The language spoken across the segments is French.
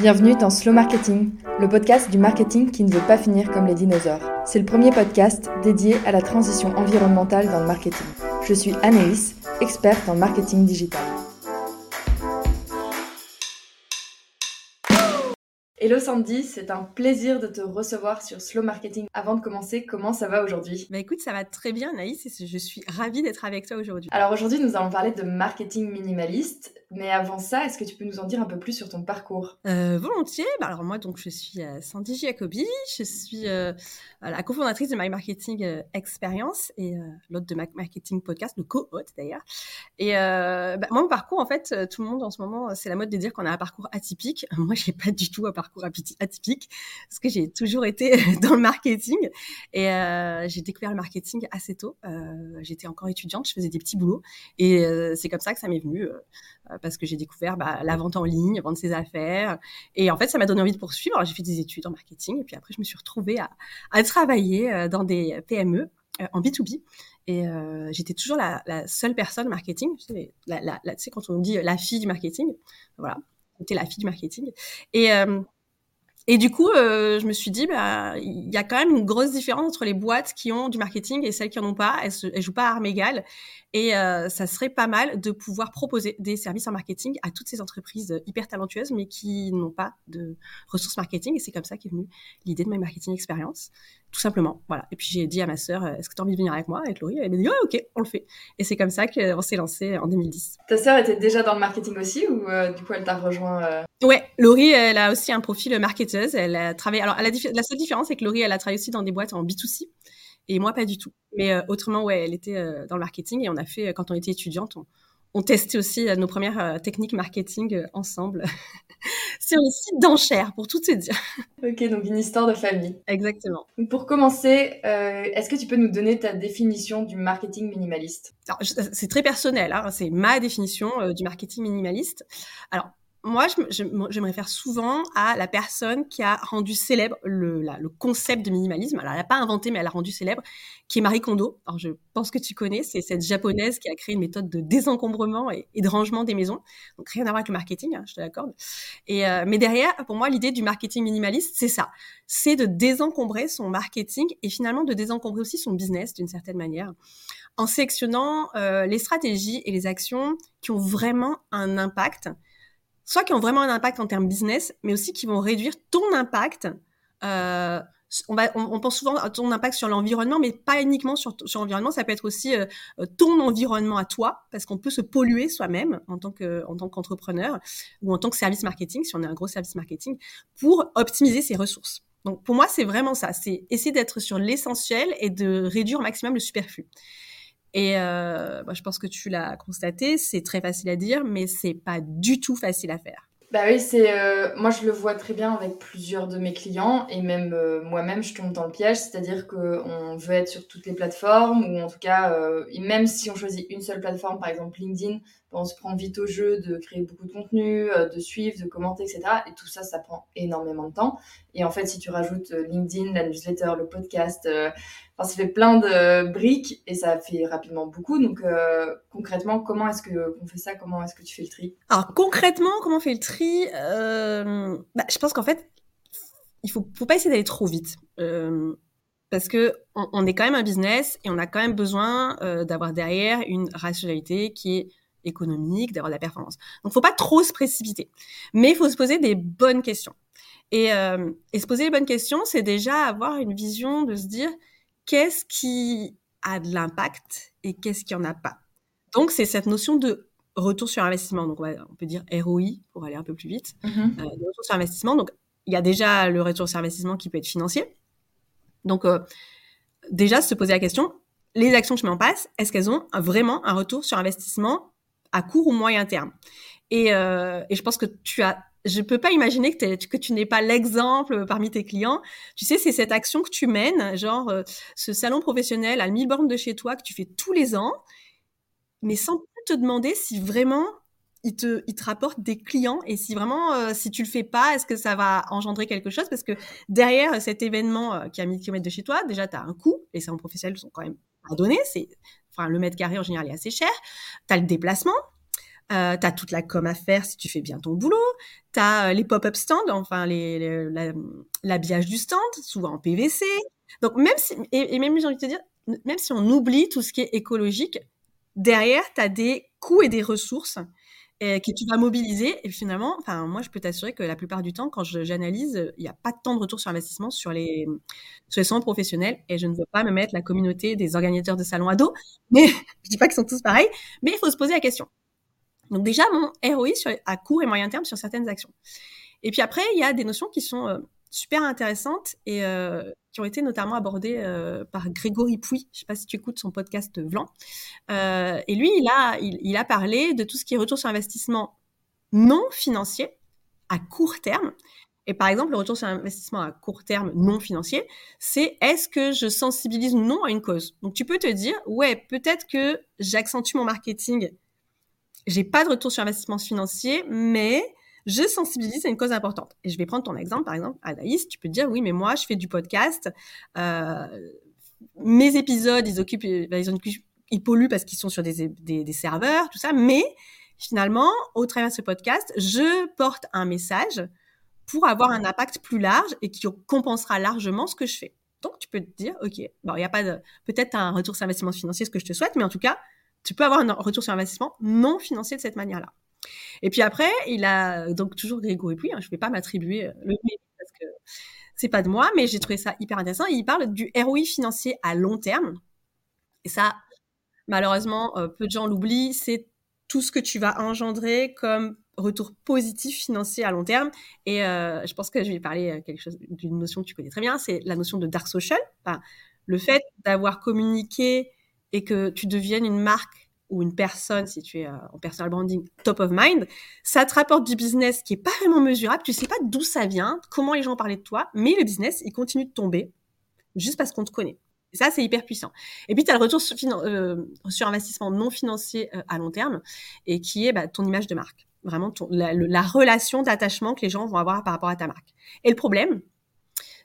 Bienvenue dans Slow Marketing, le podcast du marketing qui ne veut pas finir comme les dinosaures. C'est le premier podcast dédié à la transition environnementale dans le marketing. Je suis Anaïs, experte en marketing digital. Hello Sandy, c'est un plaisir de te recevoir sur Slow Marketing. Avant de commencer, comment ça va aujourd'hui? Bah écoute, ça va très bien Anaïs et je suis ravie d'être avec toi aujourd'hui. Alors aujourd'hui, nous allons parler de marketing minimaliste. Mais avant ça, est-ce que tu peux nous en dire un peu plus sur ton parcours? Euh, Volontiers. Bah alors moi, donc je suis euh, Sandy Jacobi, je suis euh, la cofondatrice de My Marketing Experience et l'hôte de My Marketing Podcast, le co-hôte d'ailleurs. Et bah, moi, mon parcours, en fait, tout le monde en ce moment, c'est la mode de dire qu'on a un parcours atypique. Moi, j'ai pas du tout un parcours atypique parce que j'ai toujours été dans le marketing et j'ai découvert le marketing assez tôt. J'étais encore étudiante, je faisais des petits boulots et c'est comme ça que ça m'est venu parce que j'ai découvert bah, la vente en ligne, vendre ses affaires. Et en fait, ça m'a donné envie de poursuivre. j'ai fait des études en marketing et puis après, je me suis retrouvée à, à travailler euh, dans des PME euh, en B2B. Et euh, j'étais toujours la, la, seule personne marketing. Tu sais, la, la, tu sais, quand on dit la fille du marketing, voilà, j'étais la fille du marketing. Et, euh, et du coup, euh, je me suis dit, bah, il y a quand même une grosse différence entre les boîtes qui ont du marketing et celles qui en ont pas. Elles, ne jouent pas à armes égales. Et euh, ça serait pas mal de pouvoir proposer des services en marketing à toutes ces entreprises hyper talentueuses, mais qui n'ont pas de ressources marketing. Et c'est comme ça qu'est venue l'idée de My Marketing Experience, tout simplement. Voilà. Et puis j'ai dit à ma sœur, est-ce que tu as envie de venir avec moi, avec Laurie Elle m'a dit, oh, ok, on le fait. Et c'est comme ça qu'on s'est lancé en 2010. Ta sœur était déjà dans le marketing aussi, ou euh, du coup elle t'a rejoint euh? Ouais, Laurie, elle a aussi un profil Elle a travaillé. Alors, la, la seule différence, c'est que Laurie, elle a travaillé aussi dans des boîtes en B2C et moi pas du tout. Mais euh, autrement, ouais, elle était euh, dans le marketing et on a fait, quand on était étudiante, on, testait aussi euh, nos premières techniques marketing ensemble sur le site d'enchères, pour tout te dire. Ok, donc une histoire de famille. Exactement. Pour commencer, est-ce que tu peux nous donner ta définition du marketing minimaliste? C'est très personnel, hein, c'est ma définition du marketing minimaliste. Alors, moi, je, je, me réfère souvent à la personne qui a rendu célèbre le, concept de minimalisme. Alors, elle n'a pas inventé, mais elle a rendu célèbre, qui est Marie Kondo. Alors, je pense que tu connais, c'est cette japonaise qui a créé une méthode de désencombrement et, de rangement des maisons. Donc, rien à voir avec le marketing, hein, je te l'accorde. Euh, mais derrière, pour moi, l'idée du marketing minimaliste, c'est ça. C'est de désencombrer son marketing et finalement de désencombrer aussi son business d'une certaine manière en sélectionnant euh, les stratégies et les actions qui ont vraiment un impact soit qui ont vraiment un impact en termes business, mais aussi qui vont réduire ton impact. Euh, on, va, on, pense souvent à ton impact sur l'environnement, mais pas uniquement sur, l'environnement. Ça peut être aussi euh, ton environnement à toi, parce qu'on peut se polluer soi-même en tant que en tant qu'entrepreneur ou en tant que service marketing, si on est un gros service marketing, pour optimiser ses ressources. Donc pour moi, c'est vraiment ça. C'est essayer d'être sur l'essentiel et de réduire au maximum le superflu. Et euh, bah, je pense que tu l'as constaté, c'est très facile à dire, mais c'est pas du tout facile à faire. Bah oui, c'est euh, moi je le vois très bien avec plusieurs de mes clients et même euh, moi-même je tombe dans le piège, c'est-à-dire qu'on veut être sur toutes les plateformes ou en tout cas même si on choisit une seule plateforme, par exemple LinkedIn, on se prend vite au jeu de créer beaucoup de contenu, euh, de suivre, de commenter, etc. Et tout ça, ça prend énormément de temps. Et en fait, si tu rajoutes euh, LinkedIn, la newsletter, le podcast, euh, enfin, ça fait plein de briques et ça fait rapidement beaucoup. Donc, concrètement, comment est-ce que on fait ça? Comment est-ce que tu fais le tri? Alors, concrètement, comment on fait le tri bah, Je pense qu'en fait, il faut, faut pas essayer d'aller trop vite. parce que on, on, est quand même un business et on a quand même besoin d'avoir derrière une rationalité qui est économique, d'avoir de la performance. Donc, faut pas trop se précipiter, mais il faut se poser des bonnes questions. Et, euh, et se poser les bonnes questions, c'est déjà avoir une vision de se dire qu'est-ce qui a de l'impact et qu'est-ce qui en a pas. Donc, c'est cette notion de retour sur investissement. Donc, on, peut dire ROI pour aller un peu plus vite. Mm-hmm. Euh, retour sur investissement. Donc, il y a déjà le retour sur investissement qui peut être financier. Donc, euh, déjà, se poser la question, les actions que je mets en place, est-ce qu'elles ont vraiment un retour sur investissement à court ou moyen terme. Et, euh, et je pense que tu as je peux pas imaginer que, tu n'es pas l'exemple parmi tes clients. Tu sais, c'est cette action que tu mènes, genre euh, ce salon professionnel à 1000 bornes de chez toi que tu fais tous les ans, mais sans te demander si vraiment il te, rapporte des clients et si vraiment, euh, si tu le fais pas, est-ce que ça va engendrer quelque chose? Parce que derrière cet événement qui a 1000 km de chez toi, déjà, tu as un coût, les salons professionnels sont quand même à donner, enfin le mètre carré en général est assez cher. Tu as le déplacement, Euh, tu as toute la com à faire si tu fais bien ton boulot. Tu as les pop-up stands, enfin l'habillage du stand, souvent en PVC. Donc même si, et, même j'ai envie de te dire, même si on oublie tout ce qui est écologique, derrière, tu as des coûts et des ressources et que tu vas mobiliser. Et finalement, enfin, moi, je peux t'assurer que la plupart du temps, quand j'analyse, il n'y a pas temps de retour sur investissement sur les, sur les salons professionnels. Et je ne veux pas me mettre la communauté des organisateurs de salons ados. Mais je dis pas qu'ils sont tous pareils. Mais il faut se poser la question. Donc déjà, mon ROI sur, à court et moyen terme sur certaines actions. Et puis après, il y a des notions qui sont euh, super intéressantes et euh, qui ont été notamment abordées euh, par Grégory Pouy. Je sais pas si tu écoutes son podcast Vlan. Euh, et lui, il a, il, a parlé de tout ce qui est retour sur investissement non financier à court terme. Et par exemple, le retour sur investissement à court terme non financier, c'est est-ce que je sensibilise ou non à une cause? Donc tu peux te dire, ouais, peut-être que j'accentue mon marketing, j'ai pas de retour sur investissement financier, mais je sensibilise à une cause importante. Et je vais prendre ton exemple, par exemple, Anaïs, tu peux dire, oui, mais moi, je fais du podcast, euh, mes épisodes, ils occupent, ils, ils polluent parce qu'ils sont sur des, serveurs, tout ça, mais finalement, au travers de ce podcast, je porte un message pour avoir un impact plus large et qui compensera largement ce que je fais. Donc, tu peux te dire, OK, bon, il n'y a pas peut-être un retour sur investissement financier, ce que je te souhaite, mais en tout cas, tu peux avoir un retour sur investissement non financier de cette manière-là. Et puis après, il a donc toujours Grégory Pouy. Hein, je ne vais pas m'attribuer euh, le parce que c'est pas de moi, mais j'ai trouvé ça hyper intéressant. il parle du ROI financier à long terme. Et ça, malheureusement, euh, peu de gens l'oublient. C'est tout ce que tu vas engendrer comme retour positif financier à long terme. Et euh, je pense que je vais parler quelque chose d'une notion que tu connais très bien, c'est la notion de dark social. le fait d'avoir communiqué et que tu deviennes une marque ou une personne, si tu es euh, en personal branding, top of mind, ça te rapporte du business qui est pas vraiment mesurable. Tu sais pas d'où ça vient, comment les gens parlaient de toi, mais le business, il continue de tomber juste parce qu'on te connaît. Et ça, c'est hyper puissant. Et puis, tu as le retour sur, euh, sur, investissement non financier euh, à long terme et qui est bah, ton image de marque. Vraiment, la, la, relation d'attachement que les gens vont avoir par rapport à ta marque. Et le problème,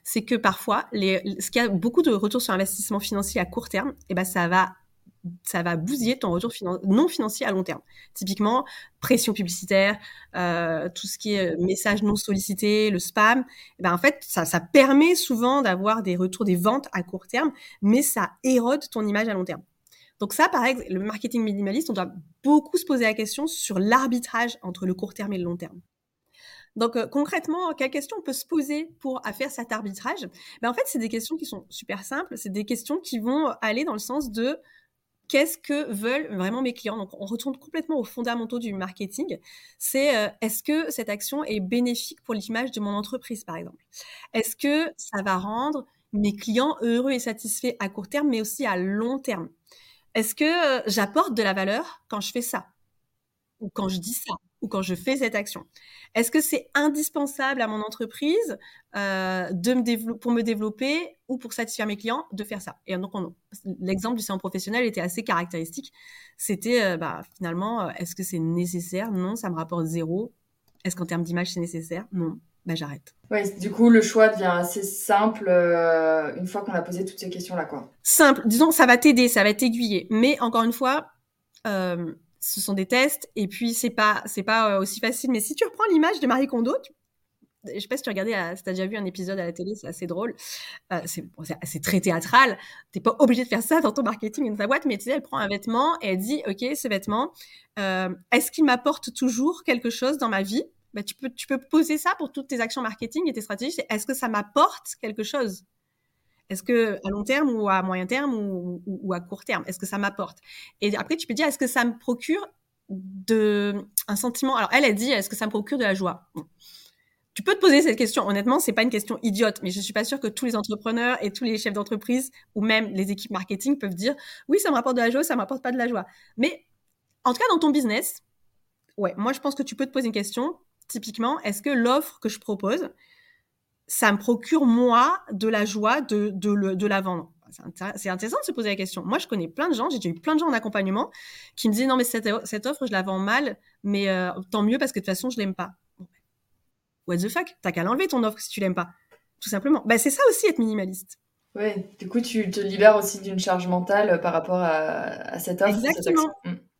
c'est que parfois, ce qu'il y a beaucoup de retours sur investissement financier à court terme, eh ben, ça va ça va bousiller ton retour non financier à long terme. Typiquement, pression publicitaire, euh, tout ce qui est euh, message non sollicité, le spam. Eh ben en fait, ça, ça permet souvent d'avoir des retours des ventes à court terme, mais ça érode ton image à long terme. Donc ça, par exemple, le marketing minimaliste, on doit beaucoup se poser la question sur l'arbitrage entre le court terme et le long terme. Donc euh, concrètement, quelles questions on peut se poser pour faire cet arbitrage? Ben, En fait, c'est des questions qui sont super simples. C'est des questions qui vont aller dans le sens de qu'est-ce que veulent vraiment mes clients. Donc, on retourne complètement aux fondamentaux du marketing. C'est euh, est-ce que cette action est bénéfique pour l'image de mon entreprise, par exemple? Est-ce que ça va rendre mes clients heureux et satisfaits à court terme, mais aussi à long terme? Est-ce que euh, j'apporte de la valeur quand je fais ça? Ou quand je dis ça? Ou quand je fais cette action Est-ce que c'est indispensable à mon entreprise euh, de me pour me développer ou pour satisfaire mes clients de faire ça? Et donc, l'exemple du salon professionnel était assez caractéristique. C'était euh, bah, finalement, euh, est-ce que c'est nécessaire? Non, ça me rapporte zéro. Est-ce qu'en termes d'image, c'est nécessaire? Non. Bah, j'arrête. Ouais, du coup, le choix devient assez simple une fois qu'on a posé toutes ces questions-là, quoi. Simple. Disons, ça va t'aider, ça va t'aiguiller. Mais encore une fois, ce sont des tests et puis c'est pas c'est pas euh, aussi facile. Mais si tu reprends l'image de Marie Kondo, je sais pas si tu as regardé, si tu as déjà vu un épisode à la télé, c'est assez drôle. Euh, c'est très théâtral. T'es pas obligé de faire ça dans ton marketing et dans ta boîte, mais tu sais, elle prend un vêtement et elle dit, OK, ce vêtement, euh, est-ce qu'il m'apporte toujours quelque chose dans ma vie? Bah, tu, peux, tu peux poser ça pour toutes tes actions marketing et tes stratégies. Est-ce que ça m'apporte quelque chose? Est-ce que à long terme ou à moyen terme ou, à court terme, est-ce que ça m'apporte? Et après, tu peux dire, est-ce que ça me procure de un sentiment? Alors elle a dit, est-ce que ça me procure de la joie? Tu peux te poser cette question. Honnêtement, c'est pas une question idiote, mais je suis pas sûre que tous les entrepreneurs et tous les chefs d'entreprise ou même les équipes marketing peuvent dire, oui, ça me rapporte de la joie, ça m'apporte pas de la joie. Mais en tout cas, dans ton business, ouais, moi je pense que tu peux te poser une question. Typiquement, est-ce que l'offre que je propose, ça me procure, moi, de la joie de, de, de la vendre. C'est intéressant de se poser la question. Moi, je connais plein de gens, j'ai déjà eu plein de gens en accompagnement qui me disaient non, mais cette, cette offre, je la vends mal, mais euh, tant mieux parce que de toute façon, je l'aime pas. What the fuck? T'as qu'à l'enlever ton offre si tu l'aimes pas. Tout simplement. Bah, c'est ça aussi être minimaliste. Oui, du coup, tu te libères aussi d'une charge mentale par rapport à, cette offre. Exactement.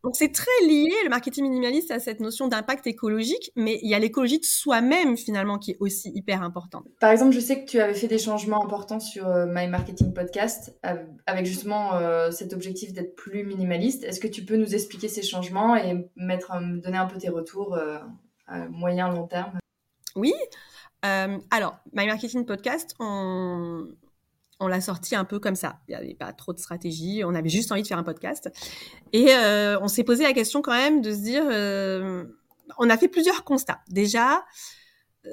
Donc c'est très lié, le marketing minimaliste, à cette notion d'impact écologique, mais il y a l'écologie de soi-même finalement qui est aussi hyper importante. Par exemple, je sais que tu avais fait des changements importants sur euh, My Marketing Podcast avec justement euh, cet objectif d'être plus minimaliste. Est-ce que tu peux nous expliquer ces changements et mettre, me donner un peu tes retours euh, à moyen long terme? Oui. alors, My Marketing Podcast, on, on l'a sorti un peu comme ça. Il n'y avait pas trop de stratégie. On avait juste envie de faire un podcast. Et euh, on s'est posé la question quand même de se dire, euh, on a fait plusieurs constats. Déjà,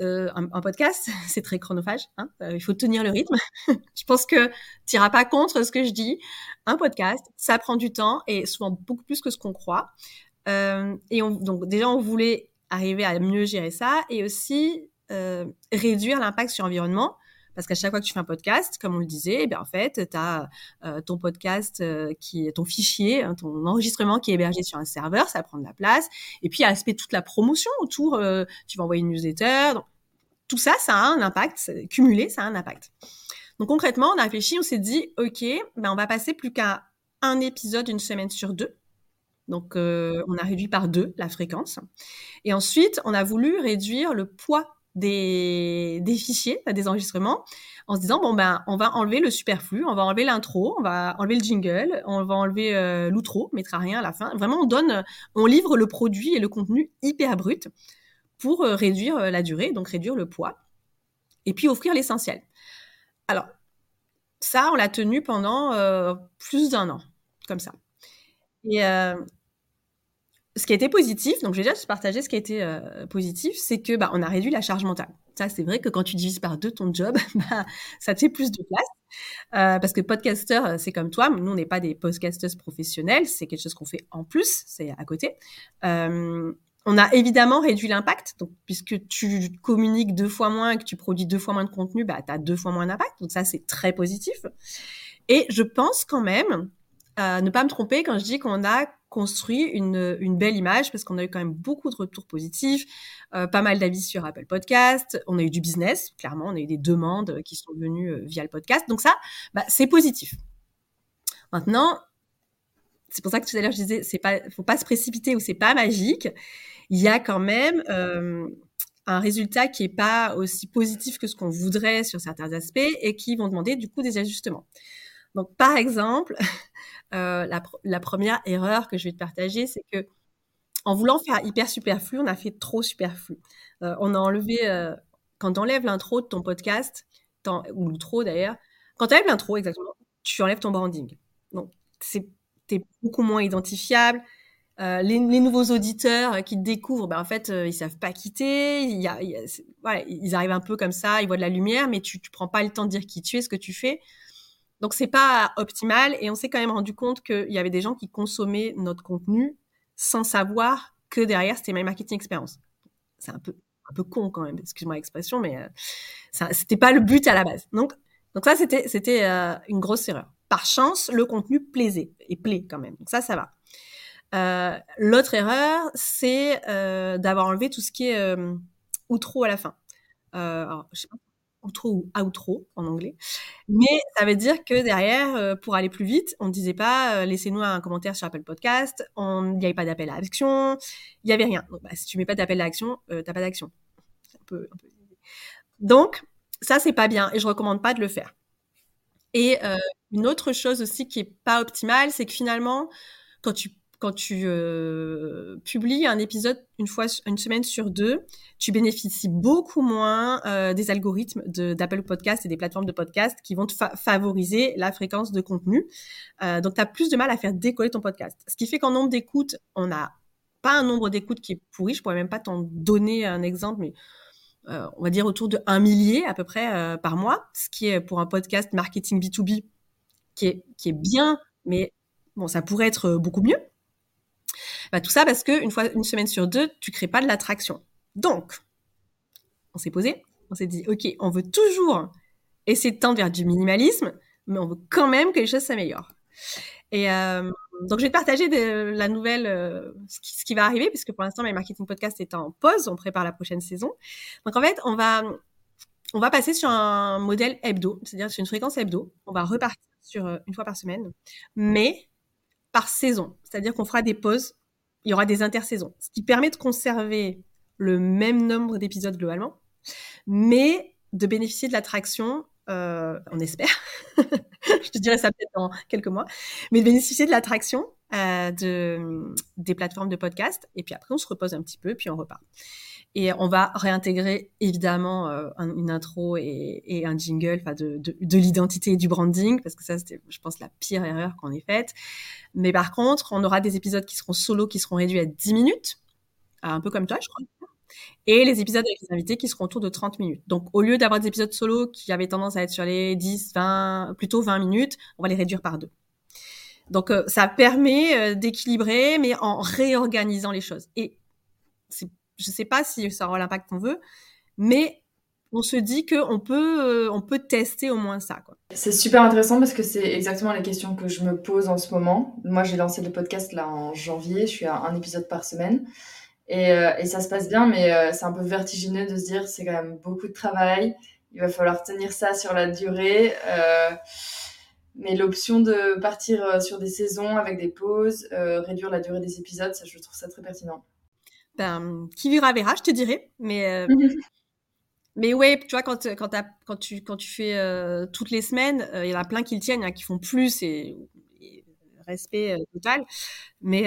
euh, un, podcast, c'est très chronophage. Hein il faut tenir le rythme. je pense que tu n'iras pas contre ce que je dis. Un podcast, ça prend du temps et souvent beaucoup plus que ce qu'on croit. et donc déjà, on voulait arriver à mieux gérer ça et aussi réduire l'impact sur l'environnement parce qu'à chaque fois que tu fais un podcast, comme on le disait, eh en fait, tu as euh, ton podcast, euh, ton fichier, hein, ton enregistrement qui est hébergé sur un serveur, ça prend de la place. Et puis, il y a l'aspect toute la promotion autour. Euh, tu vas envoyer une newsletter. tout ça, ça a un impact. Cumulé, ça a un impact. Donc, concrètement, on a réfléchi, on s'est dit, OK, ben, on va passer plus qu'à un épisode une semaine sur deux. Donc, on a réduit par deux la fréquence. Et ensuite, on a voulu réduire le poids des, fichiers, des enregistrements, en se disant bon ben on va enlever le superflu, on va enlever l'intro, on va enlever le jingle, on va enlever euh, l'outro, on mettra rien à la fin. Vraiment on donne, on livre le produit et le contenu hyper brut pour euh, réduire euh, la durée, donc réduire le poids, et puis offrir l'essentiel. Alors ça on l'a tenu pendant plus d'un an, comme ça. Et ce qui été positif, donc je vais déjà te partager ce qui été euh, positif, c'est que bah, on a réduit la charge mentale. Ça, c'est vrai que quand tu divises par deux ton job, bah, ça te fait plus de place. Euh, parce que podcaster, euh, c'est comme toi, nous, on n'est pas des podcasters professionnels, c'est quelque chose qu'on fait en plus, c'est à côté. on a évidemment réduit l'impact, donc puisque tu communiques deux fois moins et que tu produis deux fois moins de contenu, bah, tu as deux fois moins d'impact, donc ça, c'est très positif. Et je pense quand même, ne pas me tromper quand je dis qu'on a construit une, belle image parce qu'on a eu quand même beaucoup de retours positifs, euh, pas mal d'avis sur Apple Podcast, on a eu du business, clairement, on a eu des demandes qui sont venues euh, via le podcast. Donc ça, bah, c'est positif. Maintenant, c'est pour ça que tout à l'heure je disais, c'est pas, faut pas se précipiter ou c'est pas magique. Il y a quand même euh, un résultat qui est pas aussi positif que ce qu'on voudrait sur certains aspects et qui vont demander du coup des ajustements. Donc, par exemple, euh, la, première erreur que je vais te partager, c'est que en voulant faire hyper superflu, on a fait trop superflu. Euh, on a enlevé, euh, quand tu enlèves l'intro de ton podcast, ou l'outro d'ailleurs, quand tu enlèves l'intro, exactement, tu enlèves ton branding. Donc, tu es beaucoup moins identifiable. Les, nouveaux auditeurs qui te découvrent, ben, en fait, ils savent pas quitter. Ils arrivent un peu comme ça, ils voient de la lumière, mais tu, tu prends pas le temps de dire qui tu es, ce que tu fais. Donc c'est pas optimal et on s'est quand même rendu compte qu'il y avait des gens qui consommaient notre contenu sans savoir que derrière c'était My Marketing Experience. C'est un peu un peu con quand même, excuse-moi l'expression, mais euh, c'était pas le but à la base. Donc donc ça c'était c'était euh, une grosse erreur. Par chance, le contenu plaisait et plaît quand même. Donc ça ça va. Euh, L'autre erreur, c'est euh, d'avoir enlevé tout ce qui est outro à la fin. alors, je sais pas outro ou outro en anglais. Mais ça veut dire que derrière, euh, pour aller plus vite, on ne disait pas euh, laissez-nous un commentaire sur Apple Podcast, il n'y avait pas d'appel à action, il n'y avait rien. Donc, bah, si tu mets pas d'appel à action, euh, tu n'as pas d'action. Donc, ça, c'est pas bien et je recommande pas de le faire. Et une autre chose aussi qui est pas optimale, c'est que finalement, quand tu quand tu euh, publies un épisode une fois une semaine sur deux, tu bénéficies beaucoup moins euh, des algorithmes d'Apple Podcast et des plateformes de podcast qui vont te favoriser la fréquence de contenu. Euh, donc, tu as plus de mal à faire décoller ton podcast. Ce qui fait qu'en nombre d'écoutes, on n'a pas un nombre d'écoutes qui est pourri. Je pourrais même pas t'en donner un exemple, mais on va dire autour de un millier à peu près par mois, ce qui est pour un podcast marketing B2B qui est, qui est bien, mais bon, ça pourrait être beaucoup mieux. Bah, tout ça parce qu'une fois, une semaine sur deux, tu crées pas de l'attraction. Donc, on s'est posé, on s'est dit, OK, on veut toujours essayer de tendre vers du minimalisme, mais on veut quand même que les choses s'améliorent. Et euh, donc, je vais te partager la nouvelle, euh, ce, qui, va arriver, puisque pour l'instant, My Marketing Podcast est en pause. On prépare la prochaine saison. Donc, en fait, on va, on va passer sur un modèle hebdo, c'est-à-dire sur une fréquence hebdo. On va repartir sur euh, une fois par semaine. Mais par saison. C'est-à-dire qu'on fera des pauses, il y aura des intersaisons, ce qui permet de conserver le même nombre d'épisodes globalement, mais de bénéficier de l'attraction, euh, on espère, je te dirai ça peut-être dans quelques mois, mais de bénéficier de l'attraction euh, de, des plateformes de podcast, et puis après on se repose un petit peu, puis on repart. Et on va réintégrer évidemment euh, une intro et, un jingle, enfin de, de, l'identité et du branding, parce que ça c'était, je pense, la pire erreur qu'on ait faite. Mais par contre, on aura des épisodes qui seront solo, qui seront réduits à 10 minutes, un peu comme toi, je crois. Et les épisodes avec les invités qui seront autour de 30 minutes. Donc, au lieu d'avoir des épisodes solo qui avaient tendance à être sur les 10, 20, plutôt 20 minutes, on va les réduire par deux. Donc, euh, ça permet euh, d'équilibrer, mais en réorganisant les choses. Et c'est je sais pas si ça aura l'impact qu'on veut, mais on se dit qu'on peut, euh, on peut tester au moins ça. C'est super intéressant parce que c'est exactement les questions que je me pose en ce moment. Moi, j'ai lancé le podcast là en janvier, je suis à un épisode par semaine. Et, euh, ça se passe bien, mais euh, c'est un peu vertigineux de se dire c'est quand même beaucoup de travail. Il va falloir tenir ça sur la durée. mais l'option de partir sur des saisons avec des pauses, réduire la durée des épisodes, je trouve ça très pertinent ben, qui vivra verra, je te dirais. Mais, euh, mais ouais, tu vois, quand, quand, quand, tu, quand tu fais euh, toutes les semaines, euh, il y en a plein qui le tiennent, il y en a qui font plus et, respect total. Mais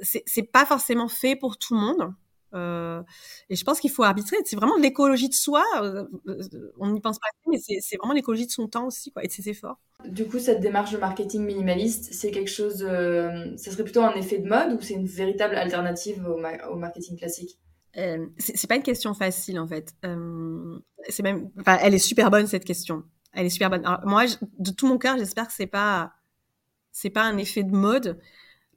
c'est pas forcément fait pour tout le monde. Euh, et je pense qu'il faut arbitrer. C'est vraiment l'écologie de soi. Euh, euh, on n'y pense pas, mais c'est vraiment l'écologie de son temps aussi, quoi, et de ses efforts. Du coup, cette démarche de marketing minimaliste, c'est quelque chose. ce serait plutôt un effet de mode ou c'est une véritable alternative au, marketing classique? C'est pas une question facile en fait. c'est même, enfin, elle est super bonne cette question. Elle est super bonne. moi, de tout mon cœur, j'espère que c'est pas, c'est pas un effet de mode.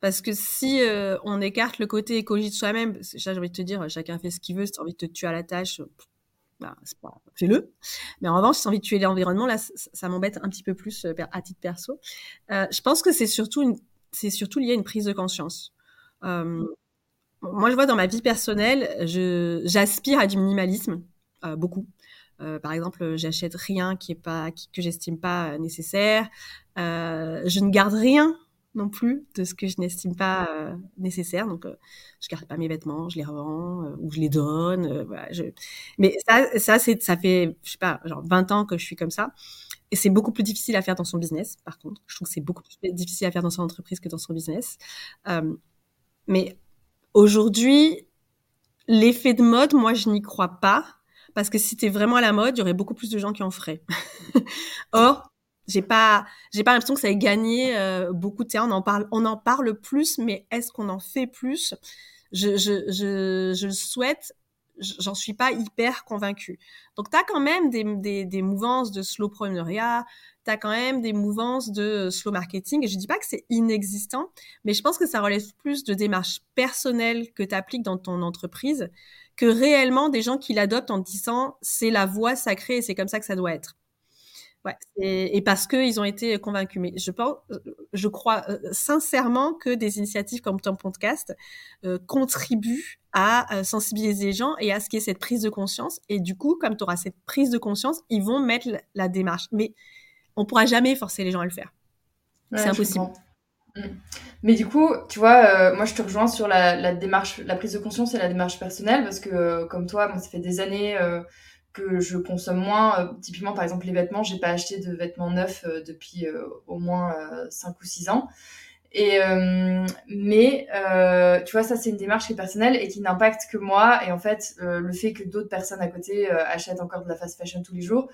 Parce que si euh, on écarte le côté écologie de soi-même, j'ai envie de te dire, chacun fait ce qu'il veut, si tu as envie de te tuer à la tâche, bah, fais-le. Mais en revanche, si tu as envie de tuer l'environnement, là, ça, m'embête un petit peu plus euh, à titre perso. Euh, je pense que c'est surtout, c'est surtout lié à une prise de conscience. moi, je vois dans ma vie personnelle, j'aspire à du minimalisme, beaucoup. par exemple, j'achète rien qui est pas, que j'estime pas nécessaire. je ne garde rien non plus de ce que je n'estime pas euh, nécessaire. Donc, euh, je garde pas mes vêtements, je les revends euh, ou je les donne. voilà, je... Mais ça, ça, ça fait, je sais pas, genre 20 ans que je suis comme ça. Et c'est beaucoup plus difficile à faire dans son business, par contre. Je trouve que c'est beaucoup plus difficile à faire dans son entreprise que dans son business. mais aujourd'hui, l'effet de mode, moi, je n'y crois pas. Parce que si c'était vraiment à la mode, il y aurait beaucoup plus de gens qui en feraient. Or, j'ai pas j'ai pas l'impression que ça ait gagné euh, beaucoup de terrain. On en parle on en parle plus mais est-ce qu'on en fait plus? Je je je, je le souhaite. J'en suis pas hyper convaincue. Donc tu as quand même des, des, des mouvances de slowpreneuriat tu as quand même des mouvances de slow marketing. Et je dis pas que c'est inexistant mais je pense que ça relève plus de démarches personnelles que tu appliques dans ton entreprise que réellement des gens qui l'adoptent en disant c'est la voie sacrée et c'est comme ça que ça doit être Ouais, et, parce qu'ils ont été convaincus. Mais je pense, je crois euh, sincèrement que des initiatives comme ton podcast euh, contribuent à euh, sensibiliser les gens et à ce qu'il y ait cette prise de conscience. Et du coup, comme tu auras cette prise de conscience, ils vont mettre la, démarche. Mais on pourra jamais forcer les gens à le faire. c'est impossible. Mm. Mais du coup, tu vois, moi je te rejoins sur la, démarche, la prise de conscience et la démarche personnelle parce que comme toi, ça fait des années que je consomme moins. Euh, typiquement, par exemple, les vêtements, j'ai pas acheté de vêtements neufs euh, depuis euh, au moins 5 ou 6 ans. Et, mais, tu vois, ça, c'est une démarche qui est personnelle et qui n'impacte que moi. Et en fait, le fait que d'autres personnes à côté achètent encore de la fast fashion tous les jours,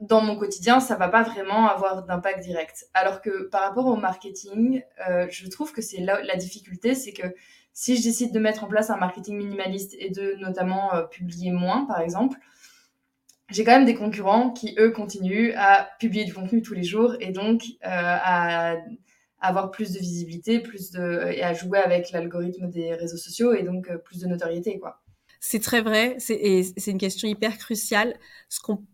dans mon quotidien, ça va pas vraiment avoir d'impact direct. Alors que par rapport au marketing, je trouve que c'est la, la difficulté, c'est que si je décide de mettre en place un marketing minimaliste et de notamment publier moins, par exemple, j'ai quand même des concurrents qui, eux, continuent à publier du contenu tous les jours et donc euh, à, avoir plus de visibilité plus de, et à jouer avec l'algorithme des réseaux sociaux et donc euh, plus de notoriété. quoi. C'est très vrai et c'est une question hyper cruciale. Ce qu'on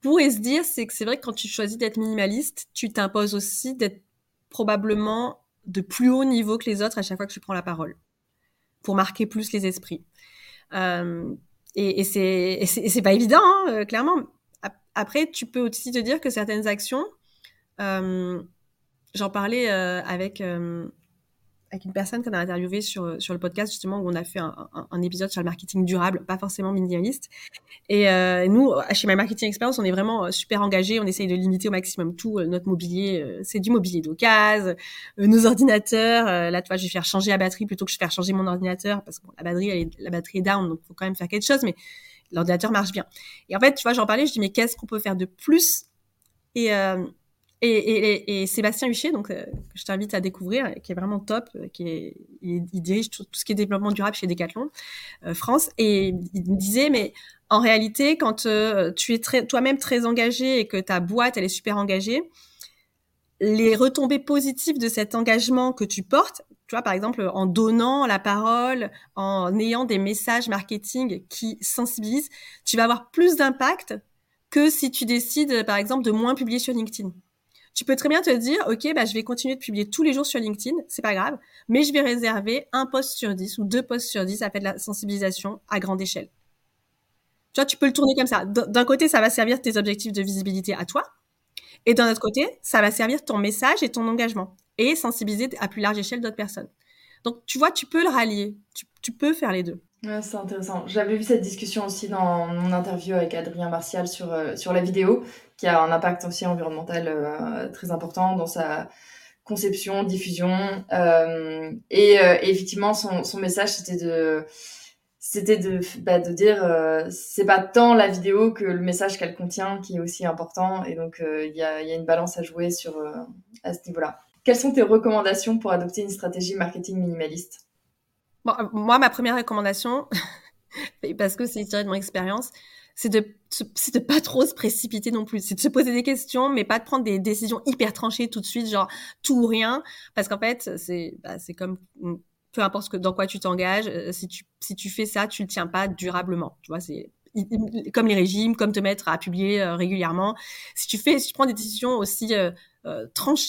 pourrait se dire, c'est que c'est vrai que quand tu choisis d'être minimaliste, tu t'imposes aussi d'être probablement de plus haut niveau que les autres à chaque fois que tu prends la parole pour marquer plus les esprits. Euh, et, et c'est pas évident, hein, euh, clairement. Après, tu peux aussi te dire que certaines actions, euh, j'en parlais avec avec une personne qu'on a interviewée sur, sur le podcast, justement, où on a fait un, épisode sur le marketing durable, pas forcément minimaliste. Et euh, nous, chez My Marketing Experience, on est vraiment euh, super engagés. On essaye de limiter au maximum tout. Euh, notre mobilier, euh, c'est du mobilier d'occasion, nos ordinateurs. là, tu vois, je vais faire changer la batterie plutôt que je vais faire changer mon ordinateur parce que la batterie, est, la batterie est down, donc faut quand même faire quelque chose. Mais l'ordinateur marche bien. Et en fait, tu vois, j'en parlais, je dis, mais qu'est-ce qu'on peut faire de plus? Et, et, et, Sébastien Huchet, donc euh, que je t'invite à découvrir, qui est vraiment top, euh, qui est, il, dirige tout, ce qui est développement durable chez Decathlon euh, France, et il me disait, mais en réalité, quand tu es toi-même très engagé et que ta boîte elle est super engagée, les retombées positives de cet engagement que tu portes, tu vois, par exemple, en donnant la parole, en ayant des messages marketing qui sensibilisent, tu vas avoir plus d'impact que si tu décides, par exemple, de moins publier sur LinkedIn tu peux très bien te dire, OK, bah, je vais continuer de publier tous les jours sur LinkedIn, c'est pas grave, mais je vais réserver un post sur 10 ou deux posts sur 10 à faire de la sensibilisation à grande échelle. Tu vois, tu peux le tourner comme ça. D'un côté, ça va servir tes objectifs de visibilité à toi, et d'un autre côté, ça va servir ton message et ton engagement, et sensibiliser à plus large échelle d'autres personnes. Donc, tu vois, tu peux le rallier, tu peux faire les deux c'est intéressant. J'avais vu cette discussion aussi dans mon interview avec Adrien Martial sur, euh, sur la vidéo, qui a un impact aussi environnemental euh, très important dans sa conception, diffusion. Euh, et, effectivement, son, son message, c'était de c'était de, bah, de dire c'est pas tant la vidéo que le message qu'elle contient qui est aussi important et donc il y, a, y, a, une balance à jouer sur à ce niveau-là. Quelles sont tes recommandations pour adopter une stratégie marketing minimaliste? Euh, moi, ma première recommandation, parce que c'est tiré de mon expérience, c'est de c'est de pas trop se précipiter non plus, c'est de se poser des questions, mais pas de prendre des décisions hyper tranchées tout de suite, genre tout ou rien, parce qu'en fait, c'est bah, c'est comme peu importe ce que, dans quoi tu t'engages, euh, si tu si tu fais ça, tu le tiens pas durablement, tu vois, c'est comme les régimes, comme te mettre à publier euh, régulièrement. Si tu fais, si tu prends des décisions aussi euh, euh,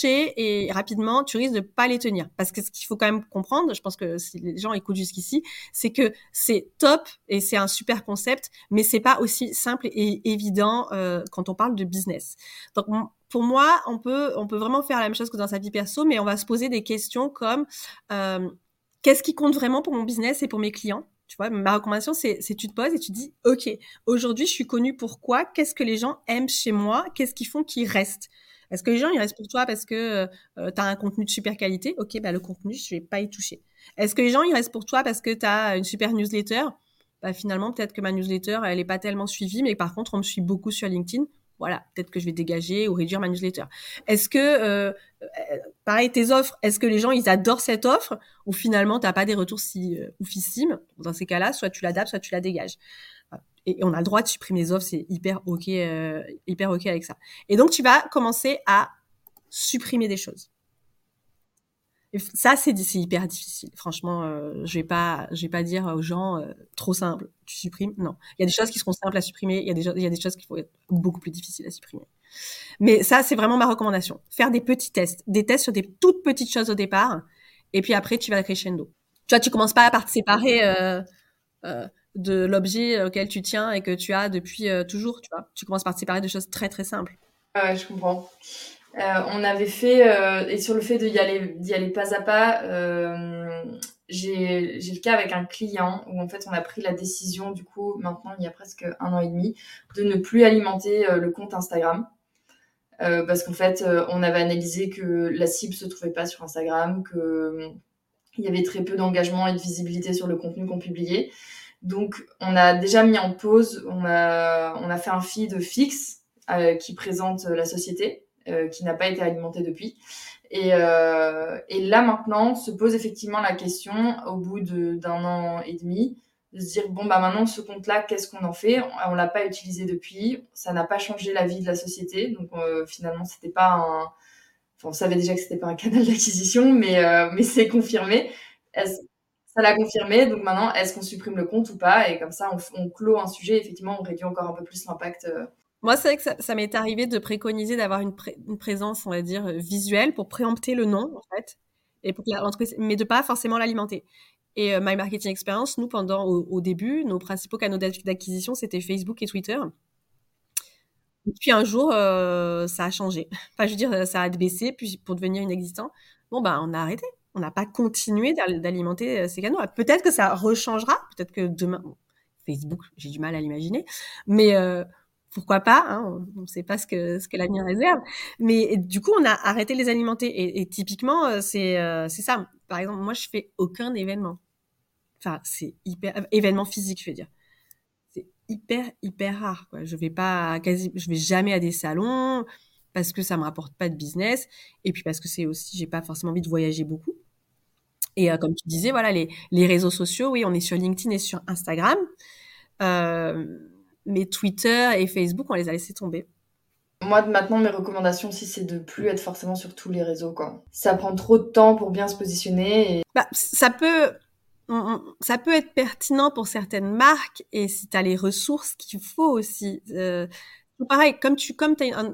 et rapidement, tu risques de pas les tenir. Parce que ce qu'il faut quand même comprendre, je pense que si les gens écoutent jusqu'ici, c'est que c'est top et c'est un super concept, mais c'est pas aussi simple et évident quand on parle de business. Donc pour moi, on peut on peut vraiment faire la même chose que dans sa vie perso, mais on va se poser des questions comme qu'est-ce qui compte vraiment pour mon business et pour mes clients? Tu vois, ma recommandation, c'est, c'est tu te poses et tu dis, OK, aujourd'hui, je suis connue pourquoi Qu'est-ce que les gens aiment chez moi? Qu'est-ce qu'ils font qu'ils restent Est-ce que les gens, ils restent pour toi parce que euh, tu as un contenu de super qualité OK, bah, le contenu, je vais pas y toucher. Est-ce que les gens, ils restent pour toi parce que tu as une super newsletter? Bah, Finalement, peut-être que ma newsletter, elle est pas tellement suivie, mais par contre, on me suit beaucoup sur LinkedIn voilà, peut-être que je vais dégager ou réduire ma newsletter. Est-ce que, euh, euh, pareil, tes offres, est-ce que les gens, ils adorent cette offre? Ou finalement, tu n'as pas des retours si euh, oufissimes Dans ces cas-là, soit tu l'adaptes, soit tu la dégages. Et, on a le droit de supprimer les offres, c'est hyper OK, hyper OK avec ça. Et donc, tu vas commencer à supprimer des choses ça, c'est hyper difficile. Franchement, euh, je vais pas, je vais pas dire aux gens euh, trop simple, tu supprimes. Non, il y a des choses qui seront simples à supprimer. Il y a des, il y a des choses qui vont être beaucoup plus difficiles à supprimer. Mais ça, c'est vraiment ma recommandation. Faire des petits tests, des tests sur des toutes petites choses au départ, et puis après, tu vas crescendo. Tu vois, tu commences pas à te séparer euh, euh, de l'objet auquel tu tiens et que tu as depuis euh, toujours. Tu vois, tu commences par te séparer de choses très très simples. Ouais, je comprends. Euh, on avait fait, euh, et sur le fait d'y aller, d'y aller pas à pas, euh, j'ai, j'ai le cas avec un client où en fait on a pris la décision, du coup, maintenant il y a presque un an et demi, de ne plus alimenter le compte Instagram. parce qu'en fait, on avait analysé que la cible se trouvait pas sur Instagram, que il y avait très peu d'engagement et de visibilité sur le contenu qu'on publiait. Donc, on a déjà mis en pause, on a, on a fait un feed fixe qui présente la société, euh, qui n'a pas été alimenté depuis. Et, euh, là maintenant se pose effectivement la question au bout d'un an et demi de se dire bon bah maintenant ce compte là qu'est-ce qu'on en fait? On, l'a pas utilisé depuis ça n'a pas changé la vie de la société. Donc euh, finalement c'était pas un on savait déjà que c'était pas un canal d'acquisition mais mais c'est confirmé ça l'a confirmé donc maintenant est-ce qu'on supprime le compte ou pas? Et comme ça on, clôt un sujet effectivement on réduit encore un peu plus l'impact moi, c'est vrai que ça, m'est arrivé de préconiser d'avoir une, présence, on va dire, euh, visuelle pour préempter le nom, en fait, et pour l'entreprise, mais de pas forcément l'alimenter. Et euh, My Marketing Experience, nous, pendant au, début, nos principaux canaux d'acquisition, c'était Facebook et Twitter. Et puis un jour, ça a changé. Enfin, je veux dire, ça a baissé, puis pour devenir inexistant, bon, bah, on a arrêté. On n'a pas continué d'alimenter ces canaux. Peut-être que ça rechangera, peut-être que demain, Facebook, j'ai du mal à l'imaginer, mais pourquoi pas hein, On ne sait pas ce que ce que l'avenir réserve. Mais du coup, on a arrêté de les alimenter. Et, typiquement, euh, c'est euh, ça. Par exemple, moi, je fais aucun événement. Enfin, c'est hyper euh, événement physique, je veux dire. C'est hyper hyper rare. Quoi. Je vais pas quasi, je vais jamais à des salons parce que ça me rapporte pas de business. Et puis parce que c'est aussi, j'ai pas forcément envie de voyager beaucoup. Et comme tu disais, voilà, les, les réseaux sociaux, oui, on est sur LinkedIn et sur Instagram. Euh, mais Twitter et Facebook, on les a laissés tomber. Moi, maintenant, mes recommandations aussi, c'est de plus être forcément sur tous les réseaux, quoi. Ça prend trop de temps pour bien se positionner. Bah, ça peut, ça peut être pertinent pour certaines marques et si tu as les ressources qu'il faut aussi. Euh, pareil, comme tu, comme as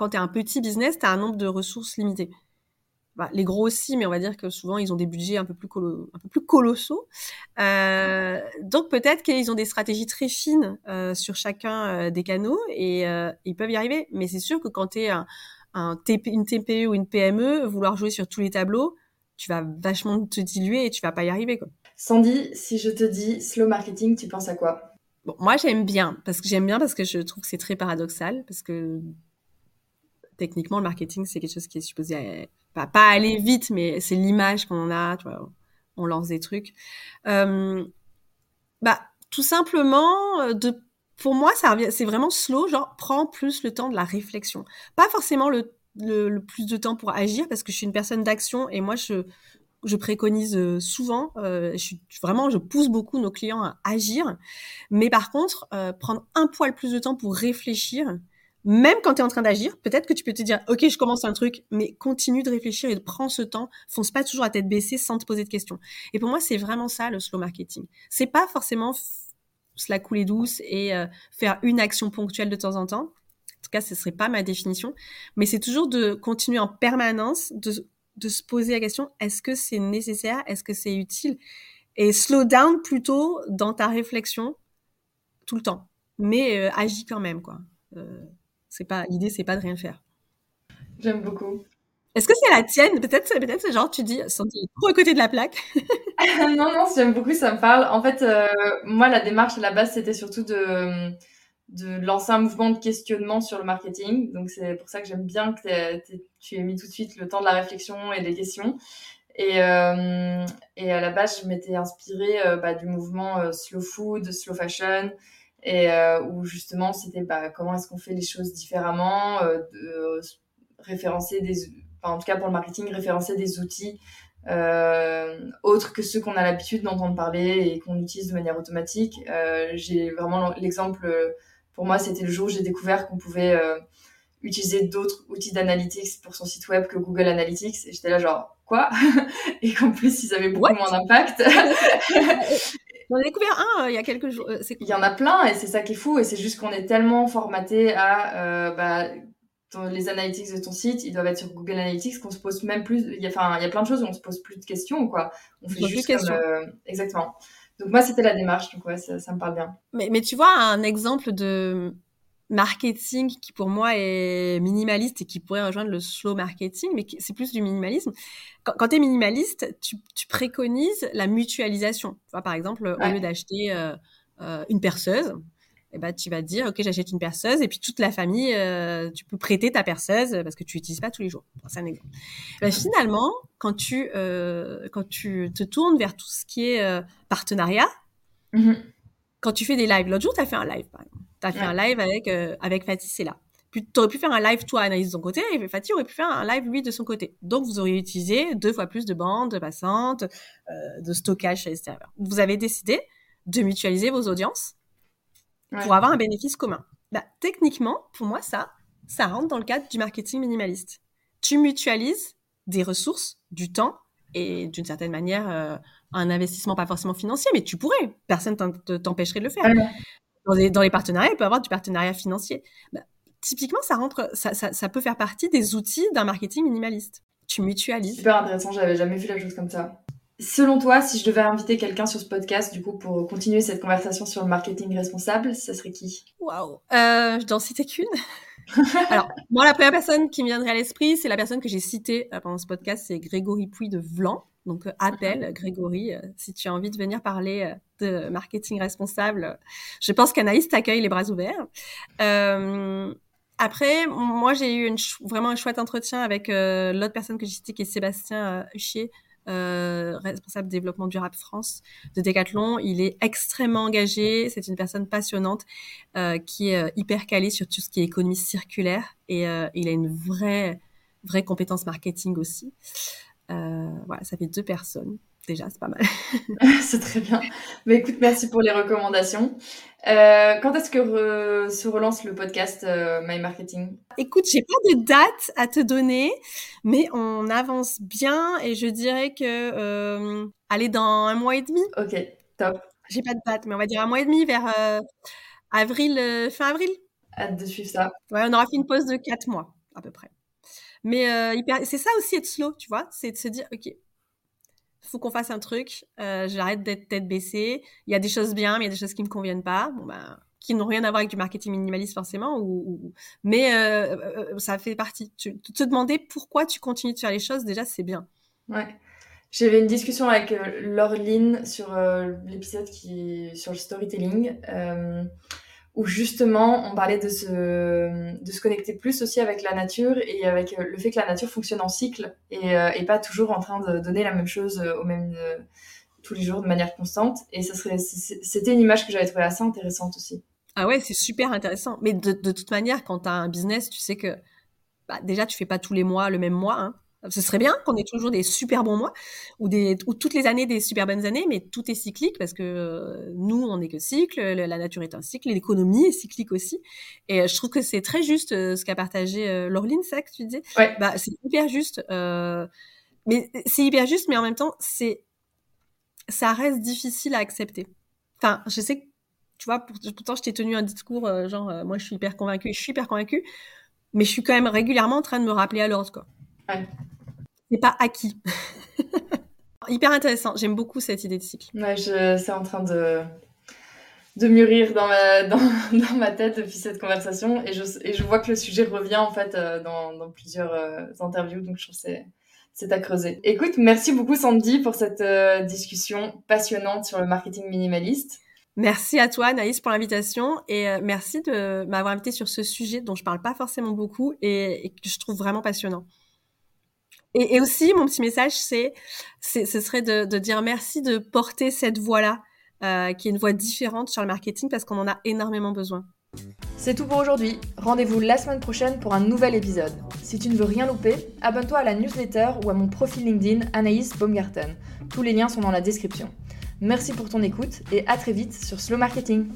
quand tu es un petit business, tu as un nombre de ressources limitées. Bah, les gros aussi, mais on va dire que souvent ils ont des budgets un peu plus, un peu plus colossaux. Euh, donc peut-être qu'ils ont des stratégies très fines euh, sur chacun euh, des canaux et ils peuvent y arriver. Mais c'est sûr que quand tu es un, une TPE ou une PME, vouloir jouer sur tous les tableaux, tu vas vachement te diluer et tu vas pas y arriver. Quoi. Sandy, si je te dis slow marketing, tu penses à quoi? Bon, moi j'aime bien parce que j'aime bien parce que je trouve que c'est très paradoxal parce que techniquement le marketing c'est quelque chose qui est supposé pas, pas aller vite, mais c'est l'image qu'on a, on lance des trucs. Euh, bah, tout simplement, euh, de, pour moi, c'est vraiment slow, genre, prends plus le temps de la réflexion. Pas forcément le, le, plus de temps pour agir, parce que je suis une personne d'action et moi, je, je préconise euh, souvent, euh, je vraiment, je pousse beaucoup nos clients à agir. Mais par contre, euh, prendre un poil plus de temps pour réfléchir, même quand tu es en train d'agir, peut-être que tu peux te dire, OK, je commence un truc, mais continue de réfléchir et de prendre ce temps. Fonce pas toujours à tête baissée sans te poser de questions. Et pour moi, c'est vraiment ça, le slow marketing. C'est pas forcément se la couler douce et euh, faire une action ponctuelle de temps en temps. En tout cas, ce serait pas ma définition. Mais c'est toujours de continuer en permanence, de, de se poser la question, est-ce que c'est nécessaire? Est-ce que c'est utile? Et slow down plutôt dans ta réflexion tout le temps. Mais euh, agis quand même, quoi. Euh, c'est pas l'idée, c'est pas de rien faire. J'aime beaucoup. Est-ce que c'est la tienne? Peut-être, peut-être c'est genre tu dis, senti trop à côté de la plaque. non, non, j'aime beaucoup, ça me parle. En fait, euh, moi, la démarche à la base, c'était surtout de, de lancer un mouvement de questionnement sur le marketing. Donc, c'est pour ça que j'aime bien que tu aies mis tout de suite le temps de la réflexion et des questions. Et, euh, et à la base, je m'étais inspirée euh, bah, du mouvement slow food, slow fashion, et euh, où justement c'était bah, comment est-ce qu'on fait les choses différemment, euh, de, référencer des, enfin, en tout cas pour le marketing, référencer des outils euh, autres que ceux qu'on a l'habitude d'entendre parler et qu'on utilise de manière automatique. Euh, j'ai vraiment l'exemple, pour moi, c'était le jour où j'ai découvert qu'on pouvait euh, utiliser d'autres outils d'analytics pour son site web que Google Analytics. Et j'étais là genre, quoi? Et qu'en plus, ils avaient beaucoup moins d'impact. J'en ai découvert un euh, il y a quelques jours. Euh, il y en a plein et c'est ça qui est fou. Et c'est juste qu'on est tellement formaté à euh, bah, les analytics de ton site, ils doivent être sur Google Analytics qu'on se pose même plus. Il y a, enfin, il y a plein de choses où on se pose plus de questions, quoi. On fait juste comme, exactement. Donc moi, c'était la démarche. Donc ouais, ça, ça me parle bien. Mais, mais tu vois un exemple de marketing qui pour moi est minimaliste et qui pourrait rejoindre le slow marketing, mais c'est plus du minimalisme. Quand, quand tu es minimaliste, tu, tu, préconises la mutualisation. Tu vois, par exemple, au lieu d'acheter euh, euh, une perceuse, eh ben, tu vas te dire, OK, j'achète une perceuse et puis toute la famille, euh, tu peux prêter ta perceuse parce que tu l'utilises pas tous les jours. C'est un exemple. Ben, finalement, quand tu, quand tu te tournes vers tout ce qui est partenariat, mm-hmm. quand tu fais des lives, l'autre jour, tu as fait un live, par exemple tu as fait un live avec, euh, avec Fatih, c'est là. Tu aurais pu faire un live, toi, analyse de son côté, et Fatih aurait pu faire un live, lui, de son côté. Donc, vous auriez utilisé deux fois plus de bandes passantes, euh, de stockage chez les serveurs. Vous avez décidé de mutualiser vos audiences pour avoir un bénéfice commun. Bah, techniquement, pour moi, ça, ça rentre dans le cadre du marketing minimaliste. Tu mutualises des ressources, du temps et d'une certaine manière euh, un investissement pas forcément financier, mais tu pourrais. Personne t'empêcherait de le faire dans les, dans les partenariats, il peut y avoir du partenariat financier. Bah, typiquement, ça rentre, ça, ça, ça, peut faire partie des outils d'un marketing minimaliste. Tu mutualises. Super intéressant, j'avais jamais vu la chose comme ça. Selon toi, si je devais inviter quelqu'un sur ce podcast, du coup, pour continuer cette conversation sur le marketing responsable, ça serait qui? Waouh euh, Je dois en citer qu'une. Alors, moi, la première personne qui me viendrait à l'esprit, c'est la personne que j'ai citée euh, pendant ce podcast, c'est Grégory Pouy de Vlan. Donc, euh, appelle Grégory euh, si tu as envie de venir parler de marketing responsable. Je pense qu'Anaïs t'accueille les bras ouverts. après, moi, j'ai eu une vraiment un chouette entretien avec l'autre personne que j'ai citée, qui est Sébastien Huchier, euh, responsable développement durable France de Decathlon. Il est extrêmement engagé. C'est une personne passionnante euh, qui est euh, hyper calée sur tout ce qui est économie circulaire et il a une vraie vraie compétence marketing aussi. Voilà, ça fait deux personnes déjà, c'est pas mal. c'est très bien. Mais écoute, merci pour les recommandations. Euh, quand est-ce que se relance le podcast euh, My Marketing? Écoute, j'ai pas de date à te donner, mais on avance bien et je dirais que euh, aller dans un mois et demi. Ok, top. J'ai pas de date, mais on va dire un mois et demi vers avril, fin avril. Hâte de suivre ça. Ouais, on aura fait une pause de quatre mois à peu près. Mais c'est ça aussi être slow, tu vois, c'est de se dire ok, faut qu'on fasse un truc. Euh, j'arrête d'être tête baissée. Il y a des choses bien, mais il y a des choses qui me conviennent pas. Bon ben, qui n'ont rien à voir avec du marketing minimaliste forcément, mais euh, euh, ça fait partie. te demander pourquoi tu continues de faire les choses, déjà, c'est bien. Ouais. J'avais une discussion avec Laureline sur l'épisode qui sur le storytelling où justement on parlait de se, de se connecter plus aussi avec la nature et avec euh, le fait que la nature fonctionne en cycle et, euh, et pas toujours en train de donner la même chose euh, au même tous les jours de manière constante. Et ça serait, c'était une image que j'avais trouvée assez intéressante aussi. Ah ouais, c'est super intéressant. Mais de, de toute manière, quand tu as un business, tu sais que bah, déjà tu fais pas tous les mois le même mois. Hein. Ce serait bien qu'on ait toujours des super bons mois ou, des, ou toutes les années des super bonnes années, mais tout est cyclique parce que euh, nous, on n'est que cycle, la nature est un cycle, l'économie est cyclique aussi. Et euh, je trouve que c'est très juste euh, ce qu'a partagé Laureline, ça que tu disais? Ouais. Bah, c'est hyper juste. mais c'est hyper juste, mais en même temps, c'est ça reste difficile à accepter. Enfin, je sais que, tu vois, pourtant, je t'ai tenu un discours genre, moi, je suis hyper convaincue, je suis hyper convaincue, mais je suis quand même régulièrement en train de me rappeler à l'ordre, quoi. C'est pas acquis. Hyper intéressant. J'aime beaucoup cette idée de cycle. Ouais, c'est en train de, de mûrir dans ma, dans, dans, ma tête depuis cette conversation. Et je, et je vois que le sujet revient en fait euh, dans, dans plusieurs euh, interviews. Donc je trouve que c'est à creuser. Écoute, merci beaucoup Sandy pour cette euh, discussion passionnante sur le marketing minimaliste. Merci à toi, Naïs, pour l'invitation et merci de m'avoir invité sur ce sujet dont je parle pas forcément beaucoup et, et que je trouve vraiment passionnant. Et, aussi, mon petit message, c'est, ce serait de, dire merci de porter cette voix-là, euh, qui est une voix différente sur le marketing, parce qu'on en a énormément besoin. C'est tout pour aujourd'hui. Rendez-vous la semaine prochaine pour un nouvel épisode. Si tu ne veux rien louper, abonne-toi à la newsletter ou à mon profil LinkedIn Anaïs Baumgarten. Tous les liens sont dans la description. Merci pour ton écoute et à très vite sur Slow Marketing.